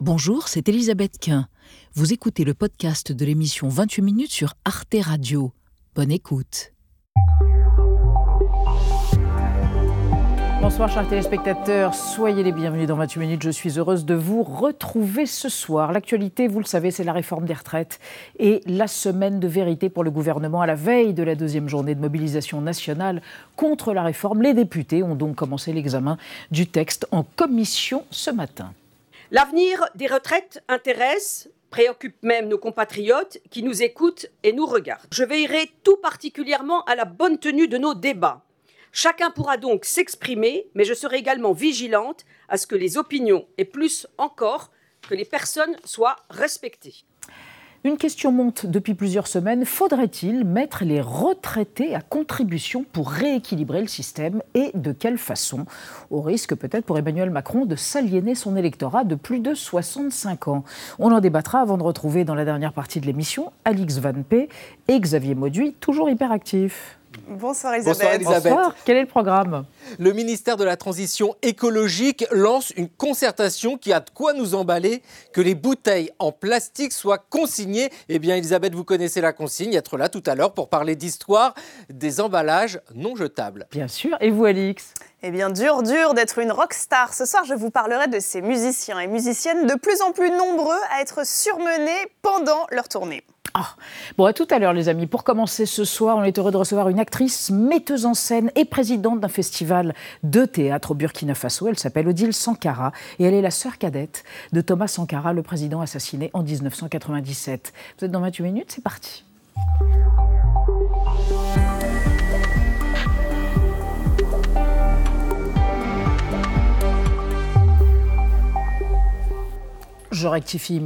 Bonjour, c'est Elisabeth Quint. Vous écoutez le podcast de l'émission 28 minutes sur Arte Radio. Bonne écoute. Bonsoir chers téléspectateurs, soyez les bienvenus dans 28 minutes. Je suis heureuse de vous retrouver ce soir. L'actualité, vous le savez, c'est la réforme des retraites et la semaine de vérité pour le gouvernement à la veille de la deuxième journée de mobilisation nationale contre la réforme. Les députés ont donc commencé l'examen du texte en commission ce matin. L'avenir des retraites intéresse préoccupe même nos compatriotes qui nous écoutent et nous regardent. Je veillerai tout particulièrement à la bonne tenue de nos débats Chacun pourra donc s'exprimer, mais je serai également vigilante à ce que les opinions, et plus encore, que les personnes soient respectées. Une question monte depuis plusieurs semaines. Faudrait-il mettre les retraités à contribution pour rééquilibrer le système et de quelle façon? Au risque peut-être pour Emmanuel Macron de s'aliéner son électorat de plus de 65 ans. On en débattra avant de retrouver dans la dernière partie de l'émission Alix Van P et Xavier Mauduit, toujours hyperactifs. Bonsoir Elisabeth. Bonsoir Quel est le programme Le ministère de la Transition écologique lance une concertation qui a de quoi nous emballer que les bouteilles en plastique soient consignées. Eh bien Elisabeth, vous connaissez la consigne, être là tout à l'heure pour parler d'histoire des emballages non jetables. Bien sûr. Et vous Alix eh bien, dur, dur d'être une rockstar. Ce soir, je vous parlerai de ces musiciens et musiciennes de plus en plus nombreux à être surmenés pendant leur tournée. Ah. Bon, à tout à l'heure, les amis. Pour commencer ce soir, on est heureux de recevoir une actrice, metteuse en scène et présidente d'un festival de théâtre au Burkina Faso. Elle s'appelle Odile Sankara et elle est la sœur cadette de Thomas Sankara, le président assassiné en 1997. Vous êtes dans 28 minutes, c'est parti. Je rectifie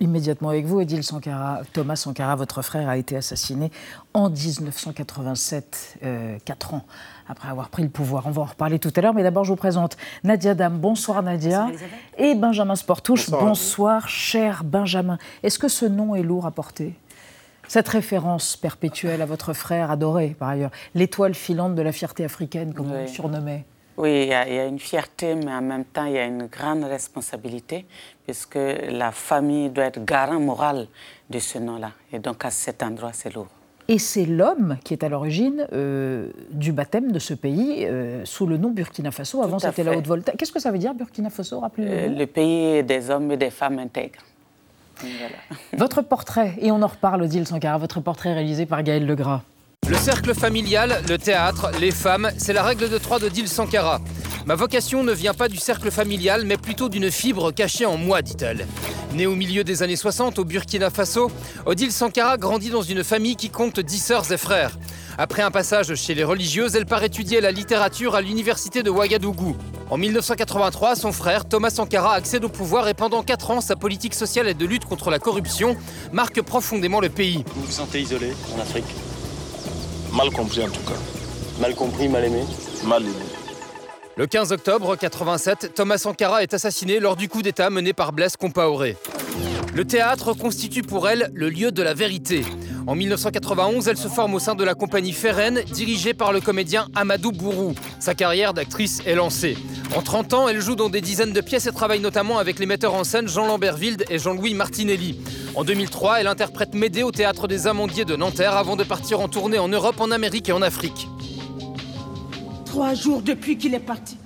immédiatement avec vous, Edil Sankara. Thomas Sankara, votre frère, a été assassiné en 1987, euh, quatre ans après avoir pris le pouvoir. On va en reparler tout à l'heure, mais d'abord je vous présente Nadia Dam. Bonsoir Nadia. et Benjamin Sportouche. Bonsoir, cher Benjamin. Est-ce que ce nom est lourd à porter? Cette référence perpétuelle à votre frère adoré, par ailleurs, l'étoile filante de la fierté africaine, comme on le surnommait oui, il y, a, une fierté, mais en même temps, il y a une grande responsabilité, puisque la famille doit être garant moral de ce nom-là. Et donc, à cet endroit, c'est lourd. Et c'est l'homme qui est à l'origine euh, du baptême de ce pays euh, sous le nom Burkina Faso. Avant, c'était la Haute-Volta. Qu'est-ce que ça veut dire, Burkina Faso Rappelez-nous. Euh, le pays des hommes et des femmes intègres. Votre portrait, et on en reparle, Odile Sankara, votre portrait réalisé par Gaël Legras. Le cercle familial, le théâtre, les femmes, c'est la règle de trois de Dil Sankara. Ma vocation ne vient pas du cercle familial, mais plutôt d'une fibre cachée en moi, dit-elle. Née au milieu des années 60 au Burkina Faso, Odile Sankara grandit dans une famille qui compte dix sœurs et frères. Après un passage chez les religieuses, elle part étudier la littérature à l'université de Ouagadougou. En 1983, son frère, Thomas Sankara, accède au pouvoir et pendant quatre ans, sa politique sociale et de lutte contre la corruption marque profondément le pays. Vous vous sentez isolé en Afrique? Mal compris en tout cas. Mal compris, mal aimé Mal aimé. Le 15 octobre 87, Thomas Sankara est assassiné lors du coup d'État mené par Blaise Compaoré. Le théâtre constitue pour elle le lieu de la vérité. En 1991, elle se forme au sein de la compagnie Ferren, dirigée par le comédien Amadou Bourou. Sa carrière d'actrice est lancée. En 30 ans, elle joue dans des dizaines de pièces et travaille notamment avec les metteurs en scène Jean Lambert Wilde et Jean-Louis Martinelli. En 2003, elle interprète Médée au théâtre des Amandiers de Nanterre avant de partir en tournée en Europe, en Amérique et en Afrique. Trois jours depuis qu'il est parti.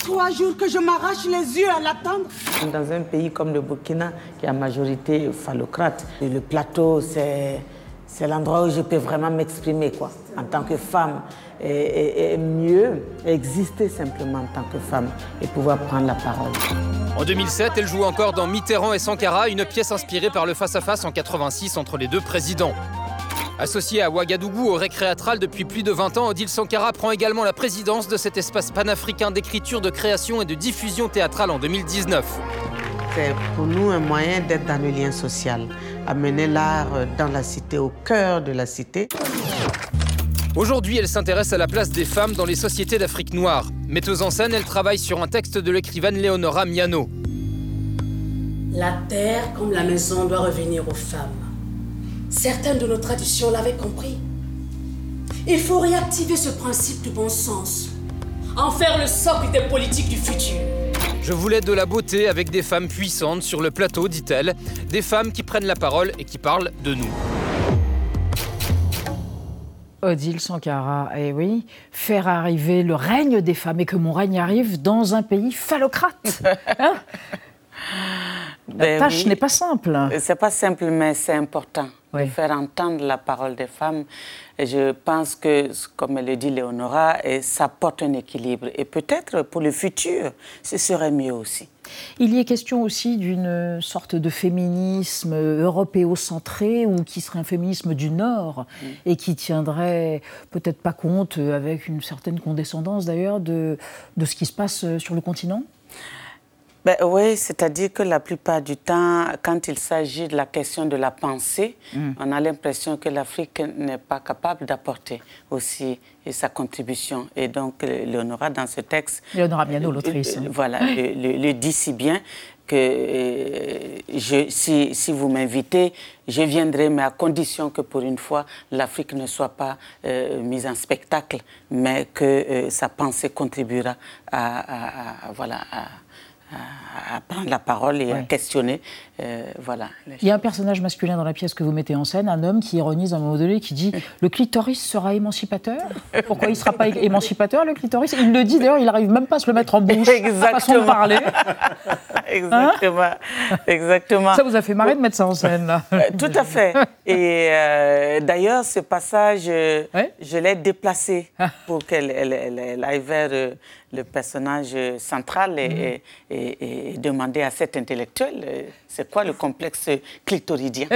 Trois jours que je m'arrache les yeux à l'attendre. Dans un pays comme le Burkina, qui a majorité phallocrate, le plateau, c'est, c'est l'endroit où je peux vraiment m'exprimer, quoi, en tant que femme. Et, mieux exister simplement en tant que femme et pouvoir prendre la parole. En 2007, elle joue encore dans Mitterrand et Sankara, une pièce inspirée par le face-à-face -face en 86 entre les deux présidents. Associé à Ouagadougou au récréatral depuis plus de 20 ans, Odile Sankara prend également la présidence de cet espace panafricain d'écriture, de création et de diffusion théâtrale en 2019. C'est pour nous un moyen d'être dans le lien social, amener l'art dans la cité, au cœur de la cité. Aujourd'hui, elle s'intéresse à la place des femmes dans les sociétés d'Afrique noire. Metteuse en scène, elle travaille sur un texte de l'écrivaine Leonora Miano. La terre comme la maison doit revenir aux femmes. Certaines de nos traditions l'avaient compris. Il faut réactiver ce principe du bon sens, en faire le socle des politiques du futur. Je voulais de la beauté avec des femmes puissantes sur le plateau, dit-elle. Des femmes qui prennent la parole et qui parlent de nous. Odile Sankara, eh oui, faire arriver le règne des femmes et que mon règne arrive dans un pays phallocrate. Hein? La Ben tâche oui. n'est pas simple. C'est pas simple, mais c'est important de faire entendre la parole des femmes. Et je pense que, comme le dit Léonora, ça porte un équilibre. Et peut-être pour le futur, ce serait mieux aussi. Il y est question aussi d'une sorte de féminisme européocentré ou qui serait un féminisme du Nord et qui tiendrait peut-être pas compte, avec une certaine condescendance d'ailleurs, de, de ce qui se passe sur le continent? Ben, oui, c'est-à-dire que la plupart du temps, quand il s'agit de la question de la pensée, Mm. on a l'impression que l'Afrique n'est pas capable d'apporter aussi sa contribution. Et donc, euh, Léonora, dans ce texte... Léonora Miano, euh, l'autrice. euh, Voilà, le, le- le dit si bien que euh, je, si, si vous m'invitez, je viendrai, mais à condition que pour une fois, l'Afrique ne soit pas euh, mise en spectacle, mais que euh, sa pensée contribuera à, à- à- voilà, à, à- à prendre la parole et à questionner. Euh, voilà. Il y a un personnage masculin dans la pièce que vous mettez en scène, un homme qui ironise à un moment donné, qui dit Le clitoris sera émancipateur? Pourquoi il ne sera pas émancipateur, le clitoris? Il le dit d'ailleurs, il n'arrive même pas à se le mettre en bouche. Façon de parler. Exactement. Exactement. Ça vous a fait marrer de mettre ça en scène, là? Euh, Tout à fait. Et euh, d'ailleurs, ce passage, je l'ai déplacé Ah. pour qu'elle elle, elle- elle aille vers le personnage central et, Mhm. et- et- et demander à cet intellectuel c'est quoi le complexe clitoridien.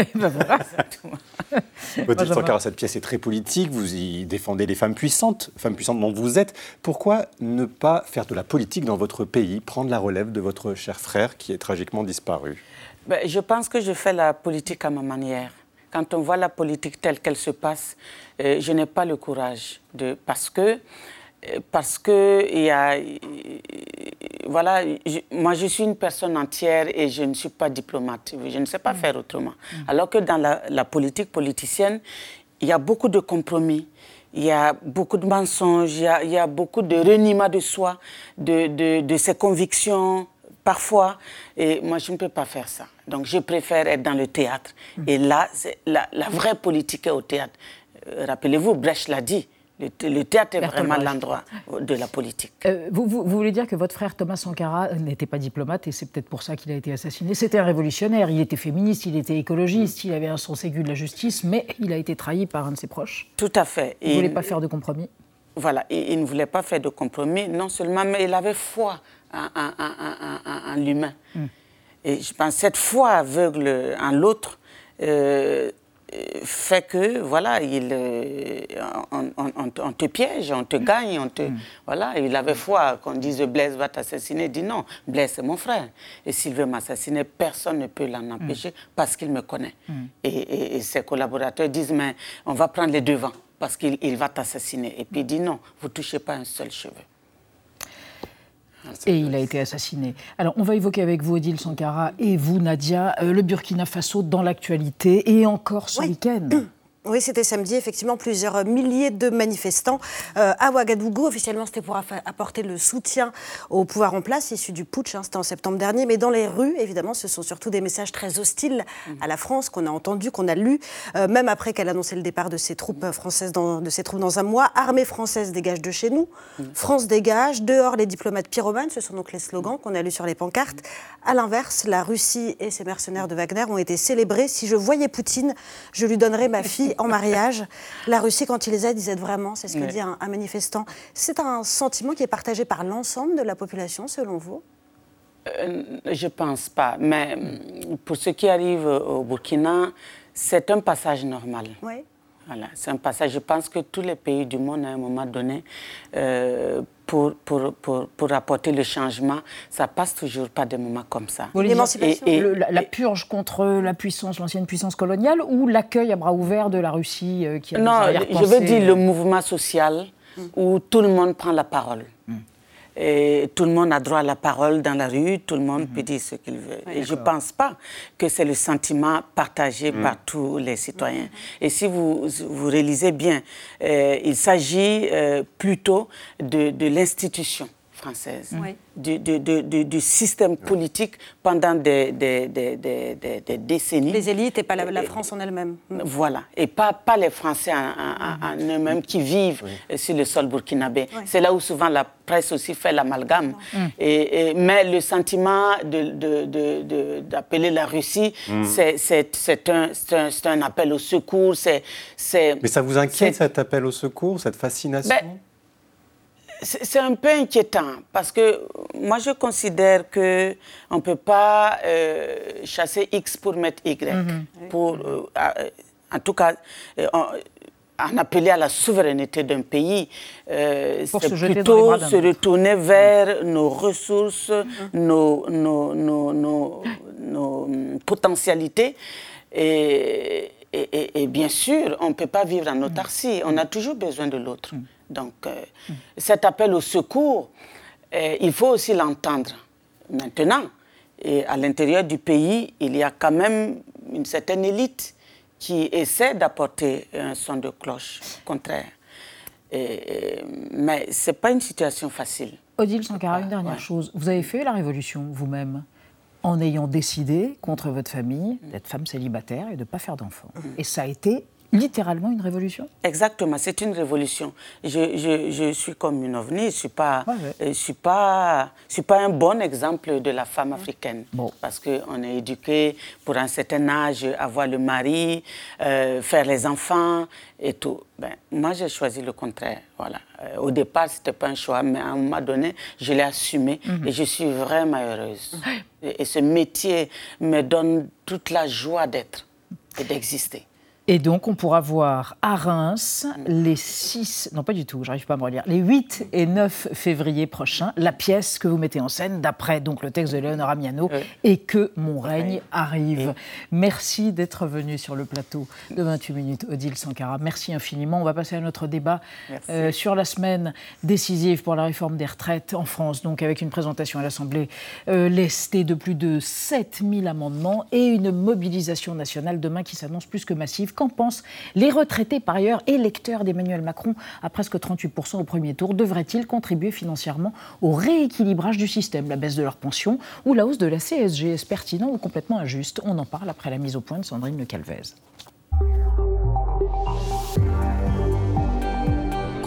Eh ben Odile Sankara, cette pièce est très politique, vous y défendez les femmes puissantes, femmes puissantes dont vous êtes. Pourquoi ne pas faire de la politique dans votre pays, prendre la relève de votre cher frère qui est tragiquement disparu? Ben, je pense que je fais la politique à ma manière. Quand on voit la politique telle qu'elle se passe, euh, je n'ai pas le courage de parce que euh, parce que il y a voilà, je- moi je suis une personne entière et je ne suis pas diplomate. Je ne sais pas faire autrement. Alors que dans la, la politique politicienne, il y a beaucoup de compromis. Il y a beaucoup de mensonges, il y a, il y a beaucoup de reniement de soi, de, de, de ses convictions, parfois. Et moi, je ne peux pas faire ça. Donc, je préfère être dans le théâtre. Et là, la vraie politique est au théâtre. Euh, Rappelez-vous, Brecht l'a dit. Le, thé- le théâtre est vraiment l'endroit de la politique. Euh, vous, vous- vous voulez dire que votre frère Thomas Sankara n'était pas diplomate et c'est peut-être pour ça qu'il a été assassiné. C'était un révolutionnaire, il était féministe, il était écologiste, il avait un sens aigu de la justice, mais il a été trahi par un de ses proches. Tout à fait. Il ne voulait pas faire de compromis? Voilà, il, il ne voulait pas faire de compromis, non seulement, mais il avait foi en, en- en- en- en- en l'humain. Et je pense que cette foi aveugle en l'autre euh, euh, fait que, voilà, il, euh, on, on- on te- piège, on te gagne, on te... Voilà, il avait foi qu'on dise Blaise va t'assassiner. Il dit non, Blaise c'est mon frère. Et s'il veut m'assassiner, personne ne peut l'en empêcher parce qu'il me connaît. Et, et- et ses collaborateurs disent, mais on va prendre les devants parce qu'il il va t'assassiner. Et puis il dit non, vous touchez pas un seul cheveu. Et il a été assassiné. Alors, on va évoquer avec vous, Odile Sankara, et vous, Nadia, euh, le Burkina Faso dans l'actualité, et encore ce week-end. Oui, c'était samedi, effectivement, plusieurs milliers de manifestants euh, à Ouagadougou. Officiellement, c'était pour apporter le soutien au pouvoir en place, issu du putsch, hein, c'était en septembre dernier. Mais dans les rues, évidemment, ce sont surtout des messages très hostiles à la France qu'on a entendus, qu'on a lus, euh, même après qu'elle annonçait le départ de ses troupes françaises dans, de ses troupes dans un mois. Armée française dégage de chez nous, France dégage, dehors les diplomates pyromanes, ce sont donc les slogans qu'on a lus sur les pancartes. À l'inverse, la Russie et ses mercenaires de Wagner ont été célébrés. Si je voyais Poutine, je lui donnerais ma fille en mariage. La Russie, quand il les aide, ils aident vraiment, c'est ce que dit un, un manifestant. C'est un sentiment qui est partagé par l'ensemble de la population, selon vous? Euh, je pense pas. Mais euh, pour ce qui arrive au Burkina, c'est un passage normal. Oui. Voilà, c'est un passage. Je pense que tous les pays du monde, à un moment donné, euh, pour, pour, pour, pour apporter le changement, ça passe toujours par des moments comme ça. Et- et- le- la, la purge contre la puissance, l'ancienne puissance coloniale, ou l'accueil à bras ouverts de la Russie euh, qui a Non, je veux dire le euh, mouvement social où tout le monde prend la parole. Et tout le monde a droit à la parole dans la rue, tout le monde peut dire ce qu'il veut. Et je ne pense pas que c'est le sentiment partagé Mm. par tous les citoyens. Et si vous, vous réalisez bien, euh, il s'agit euh, plutôt de, de l'institution française, du, du, système politique pendant des, des, des, décennies. Les élites et pas la, France en elle-même. Voilà, et pas, pas les Français en, eux-mêmes qui vivent sur le sol burkinabé. C'est là où souvent la presse aussi fait l'amalgame. Et, mais le sentiment d'appeler la Russie, mm. c'est un, un, un, appel au secours. mais ça vous inquiète cet appel au secours, cette fascination? Ben, c'est un peu inquiétant parce que moi je considère que on peut pas euh, chasser X pour mettre Y. Mhm. Pour, euh, en tout cas, euh, en appeler à la souveraineté d'un pays, c'est plutôt se retourner vers nos ressources, mhm. nos, nos, nos, nos, potentialités. Et, et, et, bien sûr, on ne peut pas vivre en autarcie. On a toujours besoin de l'autre. Mhm. Donc, euh, cet appel au secours, euh, il faut aussi l'entendre. Maintenant, et à l'intérieur du pays, il y a quand même une certaine élite qui essaie d'apporter un son de cloche contraire. mais ce n'est pas une situation facile. Odile Sankara, une dernière chose. Vous avez fait la révolution vous-même en ayant décidé, contre votre famille, d'être femme célibataire et de ne pas faire d'enfants. Mm. Et ça a été littéralement une révolution Exactement, c'est une révolution. Je, je, je, suis comme une ovni, je ne suis, pas, je suis, pas, suis pas un bon exemple de la femme africaine. Bon. Parce qu'on est éduqué pour un certain âge, avoir le mari, euh, faire les enfants et tout. Ben, moi, j'ai choisi le contraire. Voilà. Euh, au départ, ce n'était pas un choix, mais à un moment donné, je l'ai assumé mhm. et je suis vraiment heureuse. Et, et ce métier me donne toute la joie d'être et d'exister. Et donc, on pourra voir à Reims les 6, non pas du tout, j'arrive pas à me relire, les 8 et 9 février prochains, la pièce que vous mettez en scène, d'après donc le texte de Léonore Amiano, et que mon règne arrive. Merci d'être venu sur le plateau de 28 minutes, Odile Sankara. Merci infiniment. On va passer à notre débat euh, sur la semaine décisive pour la réforme des retraites en France, donc avec une présentation à l'Assemblée euh, lestée de plus de 7000 amendements et une mobilisation nationale demain qui s'annonce plus que massive Qu'en pensent les retraités, par ailleurs, électeurs d'Emmanuel Macron à presque 38% au premier tour? Devraient-ils contribuer financièrement au rééquilibrage du système, la baisse de leur pension ou la hausse de la CSG Est-ce pertinent ou complètement injuste? On en parle après la mise au point de Sandrine Le Calvez.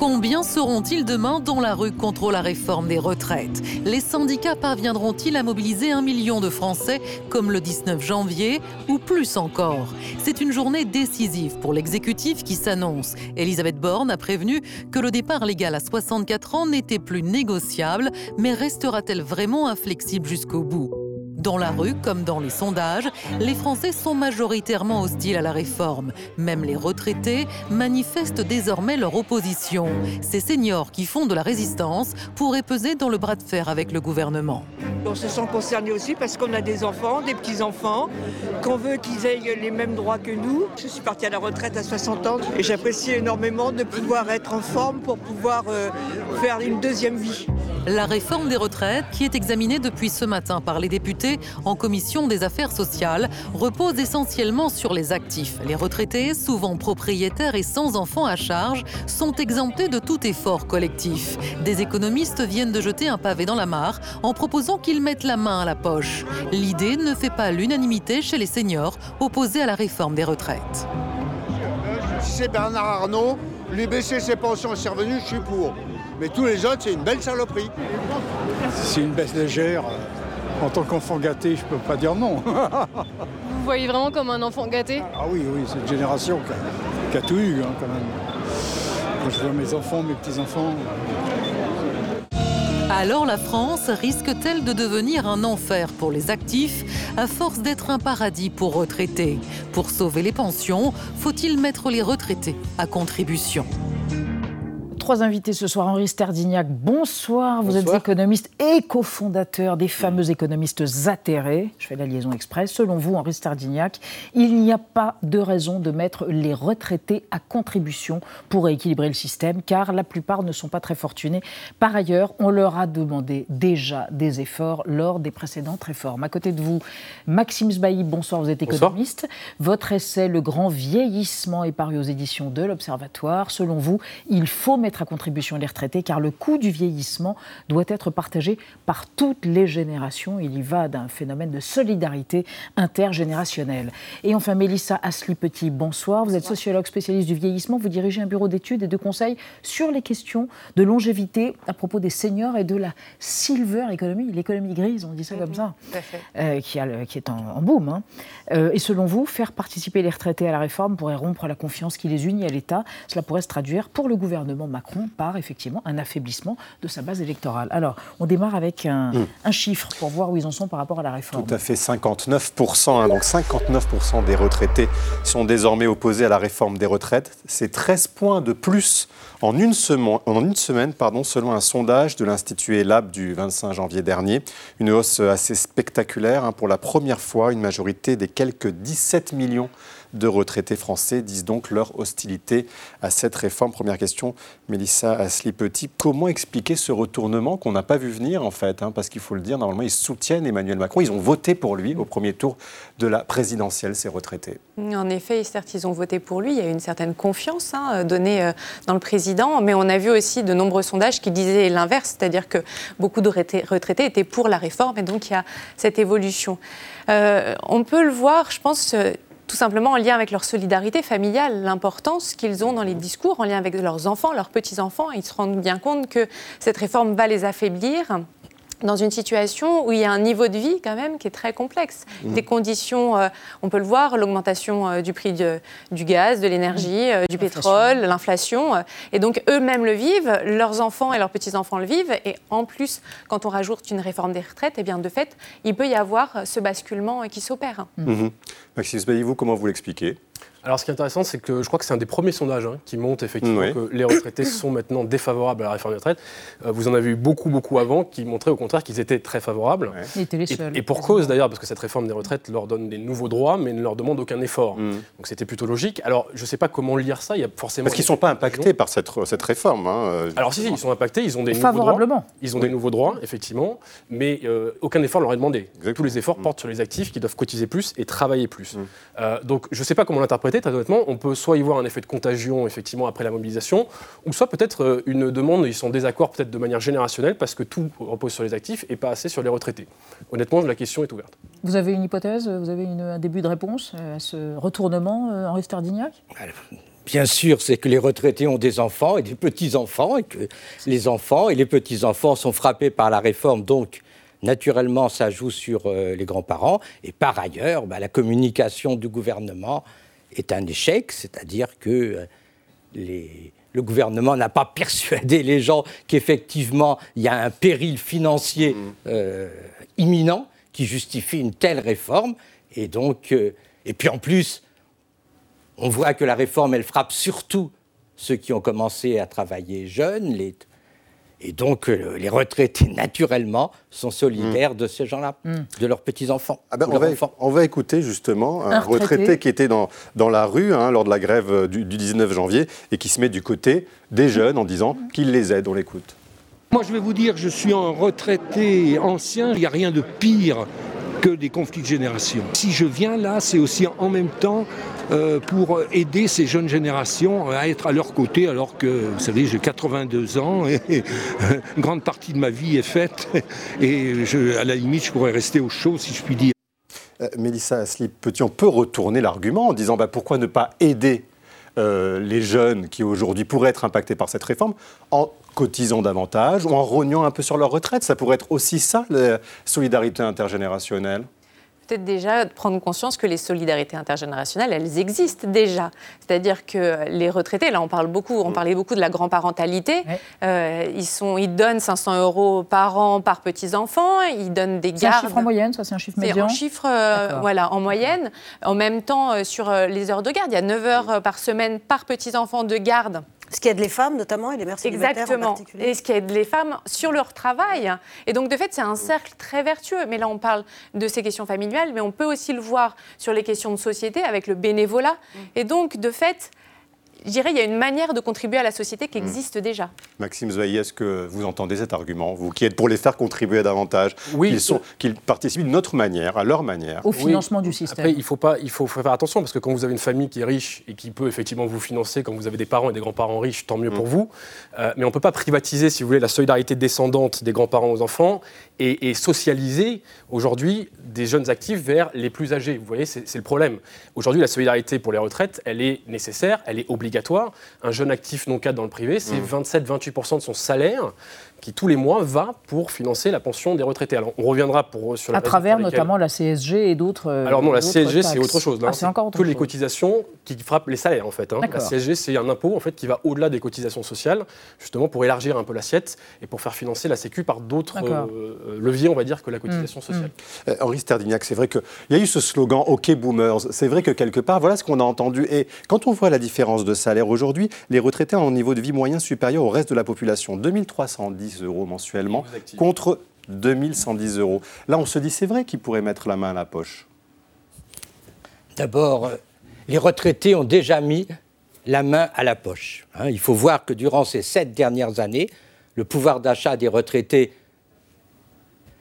Combien seront-ils demain dans la rue contre la réforme des retraites? Les syndicats parviendront-ils à mobiliser un million de Français comme le 19 janvier ou plus encore? C'est une journée décisive pour l'exécutif qui s'annonce. Elisabeth Borne a prévenu que le départ légal à 64 ans n'était plus négociable, mais restera-t-elle vraiment inflexible jusqu'au bout? Dans la rue comme dans les sondages, les Français sont majoritairement hostiles à la réforme. Même les retraités manifestent désormais leur opposition. Ces seniors qui font de la résistance pourraient peser dans le bras de fer avec le gouvernement. On se sent concerné aussi parce qu'on a des enfants, des petits-enfants, qu'on veut qu'ils aient les mêmes droits que nous. Je suis partie à la retraite à 60 ans et j'apprécie énormément de pouvoir être en forme pour pouvoir euh, faire une deuxième vie. La réforme des retraites, qui est examinée depuis ce matin par les députés en commission des affaires sociales, repose essentiellement sur les actifs. Les retraités, souvent propriétaires et sans enfants à charge, sont exemptés de tout effort collectif. Des économistes viennent de jeter un pavé dans la mare en proposant qu'ils mettent la main à la poche. L'idée ne fait pas l'unanimité chez les seniors opposés à la réforme des retraites. c'est Bernard Arnault, lui baisser ses pensions et ses revenus, je suis pour. Mais tous les autres, c'est une belle saloperie. C'est une baisse légère. En tant qu'enfant gâté, je peux pas dire non. Vous voyez vraiment comme un enfant gâté? Ah oui, oui, c'est une génération qui a, tout eu hein, quand même. Quand je vois mes enfants, mes petits-enfants. Alors la France risque-t-elle de devenir un enfer pour les actifs à force d'être un paradis pour retraités? Pour sauver les pensions, faut-il mettre les retraités à contribution? Trois invités ce soir. Henri Sterdignac, bonsoir. Vous êtes économiste et cofondateur des fameux économistes atterrés. Je fais la liaison express. Selon vous, Henri Sterdignac, il n'y a pas de raison de mettre les retraités à contribution pour rééquilibrer le système, car la plupart ne sont pas très fortunés. Par ailleurs, on leur a demandé déjà des efforts lors des précédentes réformes. À côté de vous, Maxime Sbailly, bonsoir, vous êtes économiste. Votre essai Le grand vieillissement est paru aux éditions de l'Observatoire. Selon vous, il faut mettre mettre à contribution les retraités, car le coût du vieillissement doit être partagé par toutes les générations. Il y va d'un phénomène de solidarité intergénérationnelle. Et enfin, Mélissa Asli-Petit, bonsoir. Vous êtes sociologue spécialiste du vieillissement. Vous dirigez un bureau d'études et de conseils sur les questions de longévité à propos des seniors et de la silver economy, l'économie grise, on dit ça comme ça, euh, qui, a le- qui est en, en boom. hein. Euh, et selon vous, faire participer les retraités à la réforme pourrait rompre la confiance qui les unit à l'État. Cela pourrait se traduire pour le gouvernement Macron par effectivement un affaiblissement de sa base électorale. Alors, on démarre avec un, Mm. un chiffre pour voir où ils en sont par rapport à la réforme. Tout à fait, 59%. hein. donc 59% des retraités sont désormais opposés à la réforme des retraites. C'est 13 points de plus en une semaine, en une semaine pardon, selon un sondage de l'Institut ELAB du 25 janvier dernier. Une hausse assez spectaculaire. hein. Pour la première fois, une majorité des quelques 17 millions de retraités français disent donc leur hostilité à cette réforme. Première question, Mélissa Asli-Petit, comment expliquer ce retournement qu'on n'a pas vu venir en fait hein, Parce qu'il faut le dire, normalement ils soutiennent Emmanuel Macron, ils ont voté pour lui au premier tour de la présidentielle, ces retraités. En effet, certes, ils ont voté pour lui. Il y a eu une certaine confiance hein, donnée euh, dans le président, mais on a vu aussi de nombreux sondages qui disaient l'inverse, c'est-à-dire que beaucoup de retraités étaient pour la réforme, et donc il y a cette évolution. Euh, on peut le voir, je pense. Tout simplement en lien avec leur solidarité familiale, l'importance qu'ils ont dans les discours, en lien avec leurs enfants, leurs petits-enfants. Ils se rendent bien compte que cette réforme va les affaiblir dans une situation où il y a un niveau de vie quand même qui est très complexe. Mhm. Des conditions, euh, on peut le voir, l'augmentation euh, du prix de- du gaz, de l'énergie, euh, du pétrole, l'inflation. euh, et donc eux-mêmes le vivent, leurs enfants et leurs petits-enfants le vivent. Et en plus, quand on rajoute une réforme des retraites, eh bien de fait, il peut y avoir ce basculement qui s'opère. Mhm. Maxime Bailly-vous, comment vous l'expliquez? Alors, ce qui est intéressant, c'est que je crois que c'est un des premiers sondages hein, qui montre effectivement Oui. que les retraités sont maintenant défavorables à la réforme des retraites. Euh, vous en avez eu beaucoup, beaucoup avant qui montraient au contraire qu'ils étaient très favorables. Ils étaient les Et- seuls. Et, pour cause d'ailleurs, parce que cette réforme des retraites leur donne des nouveaux droits, mais ne leur demande aucun effort. Donc c'était plutôt logique. Alors, je ne sais pas comment lire ça. Il y a forcément Parce qu'ils ne sont pas impactés par cette, cette réforme. hein, euh, alors si, si, ils sont impactés, ils ont des nouveaux Favorablement. droits. Ils ont des nouveaux droits, effectivement, mais euh, aucun effort leur est demandé. Tous les efforts portent sur les actifs qui doivent cotiser plus et travailler plus. Euh, donc je ne sais pas comment l'interpréter, très honnêtement. On peut soit y voir un effet de contagion, effectivement, après la mobilisation, ou soit peut-être euh, une demande, ils sont en désaccord peut-être de manière générationnelle, parce que tout repose sur les actifs et pas assez sur les retraités. Honnêtement, la question est ouverte. Vous avez une hypothèse Vous avez une- un début de réponse à ce retournement, euh, Henri Stardignac Bien sûr, c'est que les retraités ont des enfants et des petits-enfants, et que les enfants et les petits-enfants sont frappés par la réforme, donc naturellement ça joue sur euh, les grands-parents. Et par ailleurs, bah, la communication du gouvernement est un échec, c'est-à-dire que euh, les- le gouvernement n'a pas persuadé les gens qu'effectivement il y a un péril financier euh, imminent qui justifie une telle réforme. Et donc, euh, et puis en plus, on voit que la réforme, elle frappe surtout ceux qui ont commencé à travailler jeunes. les- et donc, euh, les retraités, naturellement, sont solidaires de ces gens-là, de leurs petits-enfants. Ah ben, on, leurs va, enfants. on va écouter justement un, Un retraité. retraité. qui était dans, dans la rue hein, lors de la grève euh, du, du 19 janvier et qui se met du côté des jeunes en disant qu'il les aide. On l'écoute. Moi, je vais vous dire, je suis un retraité ancien. Il n'y a rien de pire que des conflits de génération. Si je viens là, c'est aussi en même temps euh, pour aider ces jeunes générations à être à leur côté, alors que, vous savez, j'ai 82 ans et une grande partie de ma vie est faite. Et à la limite, je pourrais rester au chaud, si je puis dire. Euh, Mélissa Asli, petit, on peut retourner l'argument en disant bah, pourquoi ne pas aider euh, les jeunes qui aujourd'hui pourraient être impactés par cette réforme cotisant davantage ou en rognant un peu sur leur retraite Ça pourrait être aussi ça, la solidarité intergénérationnelle? Peut-être déjà de prendre conscience que les solidarités intergénérationnelles, elles existent déjà. C'est-à-dire que les retraités, là on parle beaucoup, on parlait beaucoup de la grand-parentalité, euh, ils, sont, ils donnent 500 euros par an par petits-enfants, ils donnent des C'est un gardes. chiffre en moyenne, ça c'est un chiffre C'est médian un chiffre euh, voilà, en moyenne. En même temps, euh, sur euh, les heures de garde, il y a 9 heures euh, par semaine par petits-enfants de garde. Ce qui aide les femmes notamment et les mères célibataires en Exactement. particulier. Et ce qui aide les femmes sur leur travail. Et donc, de fait, c'est un cercle très vertueux. Mais là, on parle de ces questions familiales, mais on peut aussi le voir sur les questions de société avec le bénévolat. Et donc, de fait, je dirais, il y a une manière de contribuer à la société qui existe déjà. Maxime Zweilly, est-ce que vous entendez cet argument, vous qui êtes pour les faire contribuer davantage, Oui. qu'ils sont- qu'ils participent d'une autre manière, à leur manière Au financement du système. Après, il faut, pas, il faut, faut faire attention parce que quand vous avez une famille qui est riche et qui peut effectivement vous financer, quand vous avez des parents et des grands-parents riches, tant mieux pour vous. Euh, mais on ne peut pas privatiser, si vous voulez, la solidarité descendante des grands-parents aux enfants et, et socialiser aujourd'hui des jeunes actifs vers les plus âgés. Vous voyez, c'est le problème. Aujourd'hui, la solidarité pour les retraites, elle est nécessaire, elle est obligatoire. Un jeune actif non cadre dans le privé, c'est 27-28% de son salaire qui tous les mois va pour financer la pension des retraités. Alors on reviendra pour sur les À travers notamment la CSG et d'autres. euh, alors non, la CSG c'est autre chose. Là, Ah, c'est encore autre que les cotisations qui frappent les salaires en fait. hein. La. CSG c'est un impôt en fait qui va au-delà des cotisations sociales, justement pour élargir un peu l'assiette et pour faire financer la Sécu par d'autres euh, leviers, on va dire, que la cotisation Mm, sociale. Euh, Henri Sterdignac, c'est vrai qu'il y a eu ce slogan OK Boomers. C'est vrai que quelque part, voilà ce qu'on a entendu. Et quand on voit la différence de salaire aujourd'hui, les retraités ont un niveau de vie moyen supérieur au reste de la population. 2310 euros mensuellement contre 2110 euros. Là, on se dit, c'est vrai qu'ils pourraient mettre la main à la poche. D'abord, euh, les retraités ont déjà mis la main à la poche. hein. Il faut voir que durant ces sept dernières années, le pouvoir d'achat des retraités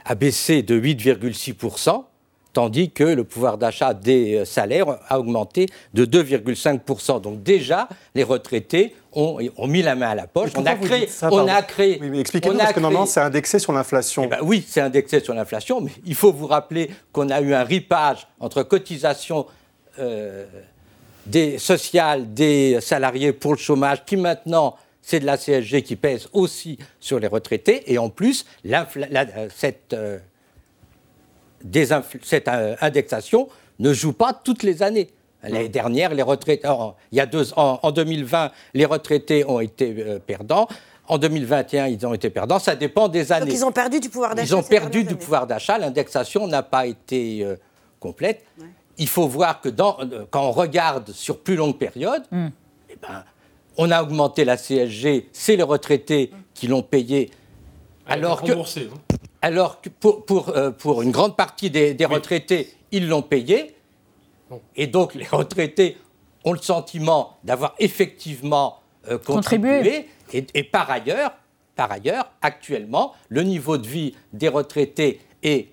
a baissé de 8,6%, tandis que le pouvoir d'achat des euh, salaires a augmenté de 2,5%. Donc déjà, les retraités ont, ont mis la main à la poche. On a créé, ça, on a créé. Oui, mais expliquez-nous, parce que normalement, c'est indexé sur l'inflation. eh ben oui, c'est indexé sur l'inflation, mais il faut vous rappeler qu'on a eu un ripage entre cotisations euh, des sociales des salariés pour le chômage, qui maintenant, c'est de la CSG qui pèse aussi sur les retraités, et en plus, la- euh, cette, euh, cette euh, indexation ne joue pas toutes les années. L'année dernière, les retraités, en- il y a deux en 2020, les retraités ont été euh, perdants. En 2021, ils ont été perdants. Ça dépend des années. Donc ils ont perdu du pouvoir d'achat. Ils ont perdu du années. pouvoir d'achat. L'indexation n'a pas été euh, complète. Il faut voir que dans- euh, quand on regarde sur plus longue période, Hmm. eh ben, on a augmenté la CSG. C'est les retraités qui l'ont payé. Alors que, remboursé, hein. Alors que pour, pour, euh, pour une grande partie des, des retraités, ils l'ont payé. Et donc les retraités ont le sentiment d'avoir effectivement euh, contribué. Contribué. Et, et par ailleurs, par ailleurs, actuellement, le niveau de vie des retraités est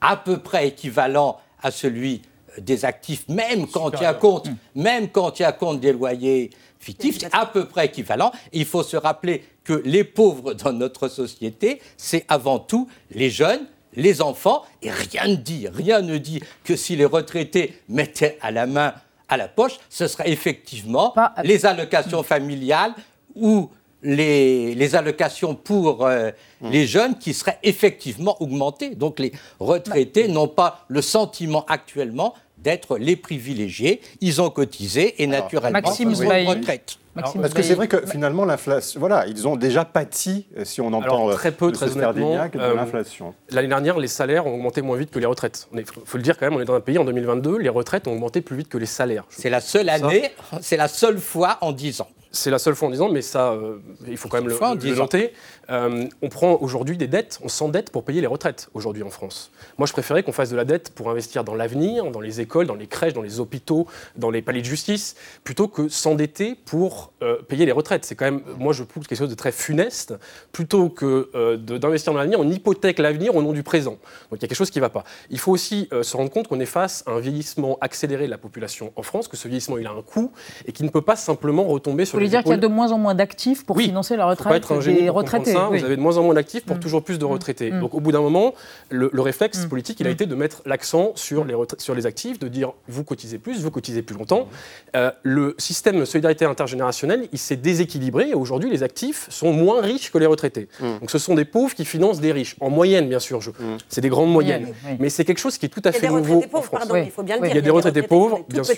à peu près équivalent à celui euh, des actifs, même quand il y a compte, même quand il y a compte des loyers fictifs, c'est à peu près équivalent. Et il faut se rappeler que les pauvres dans notre société, c'est avant tout les jeunes, les enfants, et rien ne dit, rien ne dit que si les retraités mettaient à la main à la poche, ce serait effectivement les allocations familiales ou les, les allocations pour euh, les jeunes qui seraient effectivement augmentées. Donc les retraités n'ont pas le sentiment actuellement d'être les privilégiés. Ils ont cotisé et naturellement, Maxime ils ont une retraite. Alors, parce que c'est vrai que finalement, l'inflation, voilà, ils ont déjà pâti, euh, si on entend Alors, euh, très peu, très de euh, l'inflation. L'année dernière, les salaires ont augmenté moins vite que les retraites. Il faut le dire quand même, on est dans un pays en 2022, les retraites ont augmenté plus vite que les salaires. C'est la seule année, c'est la seule fois en 10 ans. C'est la seule fois en 10 ans, mais ça, euh, il faut quand même le, Fois en le 10 ans. noter. Euh, on prend aujourd'hui des dettes, on s'endette pour payer les retraites aujourd'hui en France. Moi, je préférais qu'on fasse de la dette pour investir dans l'avenir, dans les écoles, dans les crèches, dans les hôpitaux, dans les palais de justice, plutôt que s'endetter pour euh, payer les retraites. C'est quand même, moi, je pousse quelque chose de très funeste. Plutôt que d'investir dans l'avenir, on hypothèque l'avenir au nom du présent. Donc il y a quelque chose qui ne va pas. Il faut aussi se rendre compte qu'on est face à un vieillissement accéléré de la population en France, que ce vieillissement, il a un coût et qui ne peut pas simplement retomber sur voulez dire qu'il y a de moins en moins d'actifs pour financer la faut pas retraite être un génie des pour retraités ça. oui. Vous avez de moins en moins d'actifs pour Mm. toujours plus de retraités. Mm. Donc au bout d'un moment, le, le réflexe politique, il a Mm. été de mettre l'accent sur les, retrai- sur les actifs, de dire vous cotisez plus, vous cotisez plus longtemps. Euh, le système de solidarité intergénérationnelle, il s'est déséquilibré et aujourd'hui les actifs sont moins riches que les retraités. Donc ce sont des pauvres qui financent des riches. En moyenne, bien sûr, je- c'est des grandes moyennes. Oui. Mais c'est quelque chose qui est tout à Il y a fait des nouveau retraités en pauvres, France. pardon, il faut bien le Il dire. y a des retraités pauvres, bien sûr.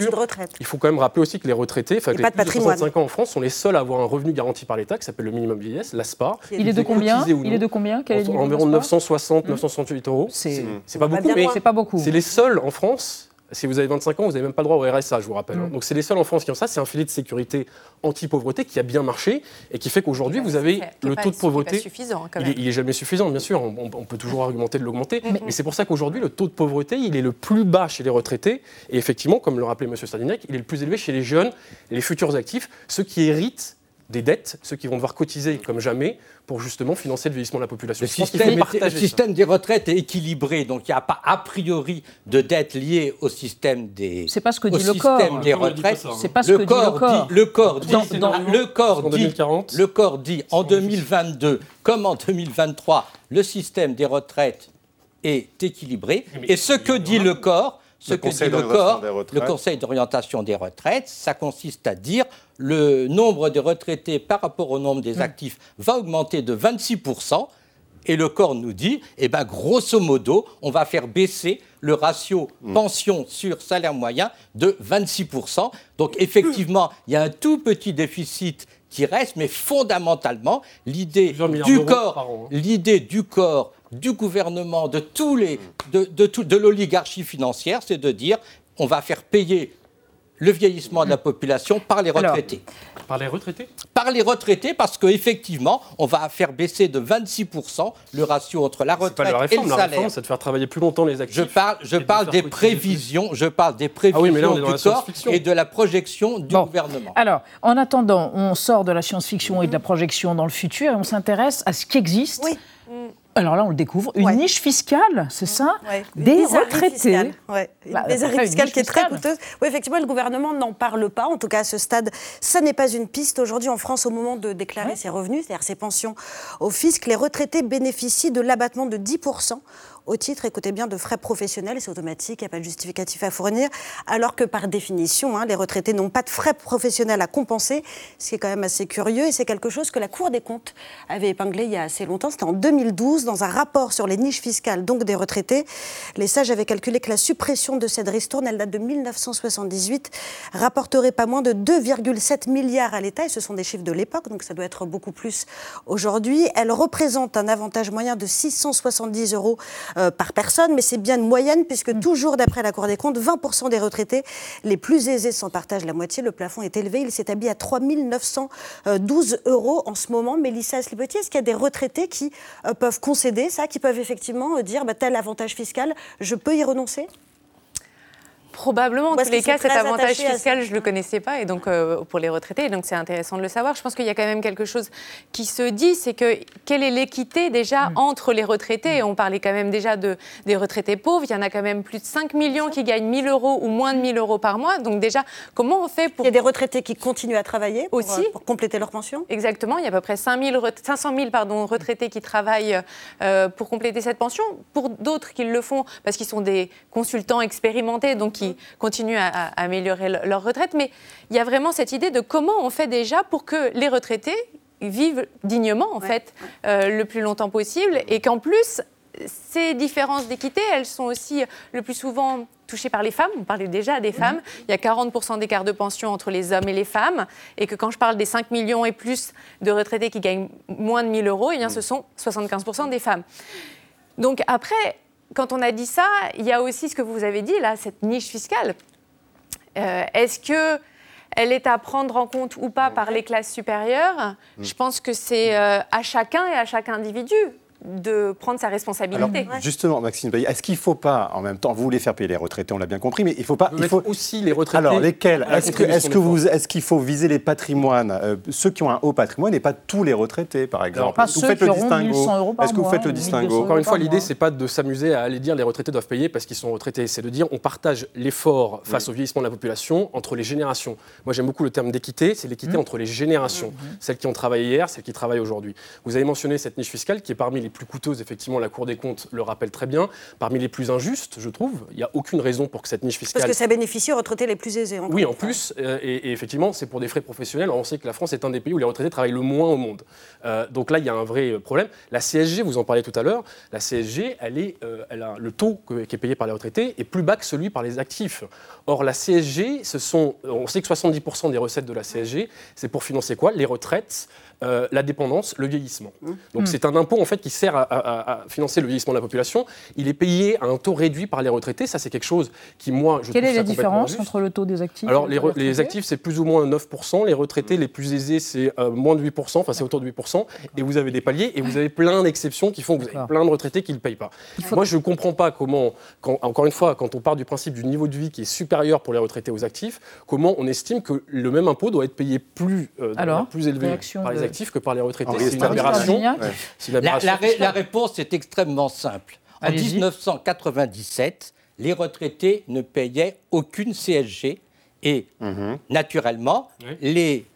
Il faut quand même rappeler aussi que les retraités, enfin, les de plus de patrimoine. 65 ans en France sont les seuls à avoir un revenu garanti par l'État qui s'appelle le minimum vieillesse, l'ASPA. Il est de combien Il est de combien Quel est Environ de 960, 968 euros. C'est- pas Pas beaucoup, mais loin. C'est pas beaucoup. C'est les seuls en France Si vous avez 25 ans, vous n'avez même pas le droit au RSA, je vous rappelle. Mm. Donc c'est les seuls en France qui ont ça. C'est un filet de sécurité anti-pauvreté qui a bien marché et qui fait qu'aujourd'hui, vous avez le taux de pauvreté. suffisant, quand il, est, même. il est jamais suffisant, bien sûr. On, peut toujours argumenter de l'augmenter. Mm. Mais c'est pour ça qu'aujourd'hui, le taux de pauvreté, il est le plus bas chez les retraités. Et effectivement, comme le rappelait M. Sardignac, il est le plus élevé chez les jeunes les futurs actifs, ceux qui héritent des dettes, ceux qui vont devoir cotiser comme jamais pour justement financer le vieillissement de la population. Le système, le des retraites est équilibré, donc il n'y a pas a priori de dette liée au système des. C'est pas ce que dit le corps. des retraites. hein. C'est pas ce que dit le corps. Dit, le corps dit, Dans- dans- le corps En dit, 2040, le corps dit en 2022 comme en 2023, le système des retraites est équilibré. Et ce que dit le corps, ce Le que dit le corps, des le. Conseil d'orientation des retraites, ça consiste à dire le nombre de retraités par rapport au nombre des actifs va augmenter de 26%. Et le corps nous dit, eh ben, grosso modo, on va faire baisser le ratio pension sur salaire moyen de 26%. Donc effectivement, il y a un tout petit déficit qui reste, mais fondamentalement, l'idée du corps, hein. l'idée du corps, du gouvernement, de tous les, de, de, tout- de l'oligarchie financière, c'est de dire, on va faire payer le vieillissement de la population par les Alors, retraités. Par les retraités? Par les retraités, parce qu'effectivement, on va faire baisser de 26% le ratio entre la C'est pas retraite la et réforme. le La salaire. réforme, c'est de faire travailler plus longtemps les actifs. Je parle, je et de parle des prévisions, je parle des prévisions Ah oui, mais là, on est dans du la corps et de la projection du gouvernement. Alors, en attendant, on sort de la science-fiction et de la projection dans le futur et on s'intéresse à ce qui existe. Alors là, on le découvre, une niche fiscale, c'est ça Ouais, Des retraités. fiscale, ouais. Une Bah, une fiscale niche qui est très coûteuse. Oui, effectivement, le gouvernement n'en parle pas. En tout cas, à ce stade, ça n'est pas une piste. Aujourd'hui, en France, au moment de déclarer ses revenus, c'est-à-dire ses pensions au fisc, les retraités bénéficient de l'abattement de 10% au titre, écoutez bien, de frais professionnels. C'est automatique, il n'y a pas de justificatif à fournir. Alors que par définition, hein, les retraités n'ont pas de frais professionnels à compenser, ce qui est quand même assez curieux. Et c'est quelque chose que la Cour des comptes avait épinglé il y a assez longtemps. C'était en 2012, dans un rapport sur les niches fiscales, donc des retraités. Les sages avaient calculé que la suppression de cette ristourne, elle date de 1978, rapporterait pas moins de 2,7 milliards à l'État. Et ce sont des chiffres de l'époque, donc ça doit être beaucoup plus aujourd'hui. Elle représente un avantage moyen de 670 euros euh, par personne, mais c'est bien une moyenne, puisque toujours d'après la Cour des comptes, 20% des retraités les plus aisés s'en partagent la moitié. Le plafond est élevé, il s'établit à 3 912 euros en ce moment. Mélissa Slibotier, est-ce qu'il y a des retraités qui euh, peuvent concéder ça, qui peuvent effectivement euh, dire bah, tel avantage fiscal, je peux y renoncer? Probablement, en tous les cas, cet avantage fiscal, je ne le connaissais pas, et donc euh, pour les retraités, donc c'est intéressant de le savoir. Je pense qu'il y a quand même quelque chose qui se dit, c'est que quelle est l'équité déjà entre les retraités? On parlait quand même déjà de, des retraités pauvres, il y en a quand même plus de 5 millions qui gagnent 1000 euros ou moins de 1000 euros par mois, donc déjà, comment on fait pour... Il y a des retraités qui continuent à travailler pour, Aussi. euh, pour compléter leur pension? Exactement, il y a à peu près 5 000 ret- 500 000 pardon, retraités qui travaillent euh, pour compléter cette pension. Pour d'autres qui le font parce qu'ils sont des consultants expérimentés, donc qui continuent à, à améliorer le- leur retraite. Mais il y a vraiment cette idée de comment on fait déjà pour que les retraités vivent dignement, en fait, euh, le plus longtemps possible, et qu'en plus, ces différences d'équité, elles sont aussi le plus souvent touchées par les femmes. On parlait déjà des femmes. Il y a 40% d'écart de pension entre les hommes et les femmes. Et que quand je parle des 5 millions et plus de retraités qui gagnent moins de 1000 euros, eh bien, ce sont 75% des femmes. Donc après, quand on a dit ça, il y a aussi ce que vous avez dit, là, cette niche fiscale. Euh, Est-ce que elle est à prendre en compte ou pas par les classes supérieures? Je pense que c'est euh, à chacun et à chaque individu de prendre sa Alors, responsabilité. justement, Maxime Bailly, est-ce qu'il ne faut pas, en même temps, vous voulez faire payer les retraités, on l'a bien compris, mais il faut pas. Il faut aussi les retraités. Alors, lesquels Est-ce que- contribution est-ce que d'effort. vous, est-ce qu'il faut viser les patrimoines, euh, ceux qui ont un haut patrimoine et pas tous les retraités, par exemple pas Vous ceux faites qui le distinguo. 1100 euros par Est-ce que vous faites le 1200 distinguo Encore une fois, l'idée, mois. c'est pas de s'amuser à aller dire les retraités doivent payer parce qu'ils sont retraités. C'est de dire on partage l'effort face au vieillissement de la population entre les générations. Moi, j'aime beaucoup le terme d'équité. C'est l'équité Mmh. entre les générations. Celles qui ont travaillé hier, celles qui travaillent aujourd'hui. Vous avez mentionné cette niche fiscale qui est parmi les plus coûteuses. Effectivement, la Cour des comptes le rappelle très bien. Parmi les plus injustes, je trouve. Il n'y a aucune raison pour que cette niche fiscale Parce que ça bénéficie aux retraités les plus aisés. oui, en plus, euh, et, et effectivement, c'est pour des frais professionnels. Alors, on sait que la France est un des pays où les retraités travaillent le moins au monde. Euh, donc là, il y a un vrai euh, problème. La CSG, vous en parlez tout à l'heure, la CSG, elle est, euh, elle a, le taux que- qui est payé par les retraités est plus bas que celui par les actifs. Or, la CSG, ce sont, on sait que 70% des recettes de la CSG, c'est pour financer quoi? Les retraites euh, la dépendance, le vieillissement. Donc Mmh. c'est un impôt en fait qui sert à, à- à financer le vieillissement de la population. Il est payé à un taux réduit par les retraités. Ça c'est quelque chose qui moi je Quelle trouve est ça la différence entre le taux des actifs Alors les, re- actifs c'est plus ou moins 9%, les retraités les plus aisés c'est euh, moins de 8%, enfin c'est autour de 8%, et vous avez des paliers et vous avez plein d'exceptions qui font que vous avez plein de retraités qui ne le payent pas. Moi je ne comprends pas comment, quand- encore une fois, quand on part du principe du niveau de vie qui est supérieur pour les retraités aux actifs, comment on estime que le même impôt doit être payé plus, euh, Alors, plus élevé par les actifs que par les retraités. Henri C'est une Estargnac. aberration. Ouais. C'est une La, réponse est extrêmement simple. En Allez-y. 1997, les retraités ne payaient aucune CSG et, naturellement, les,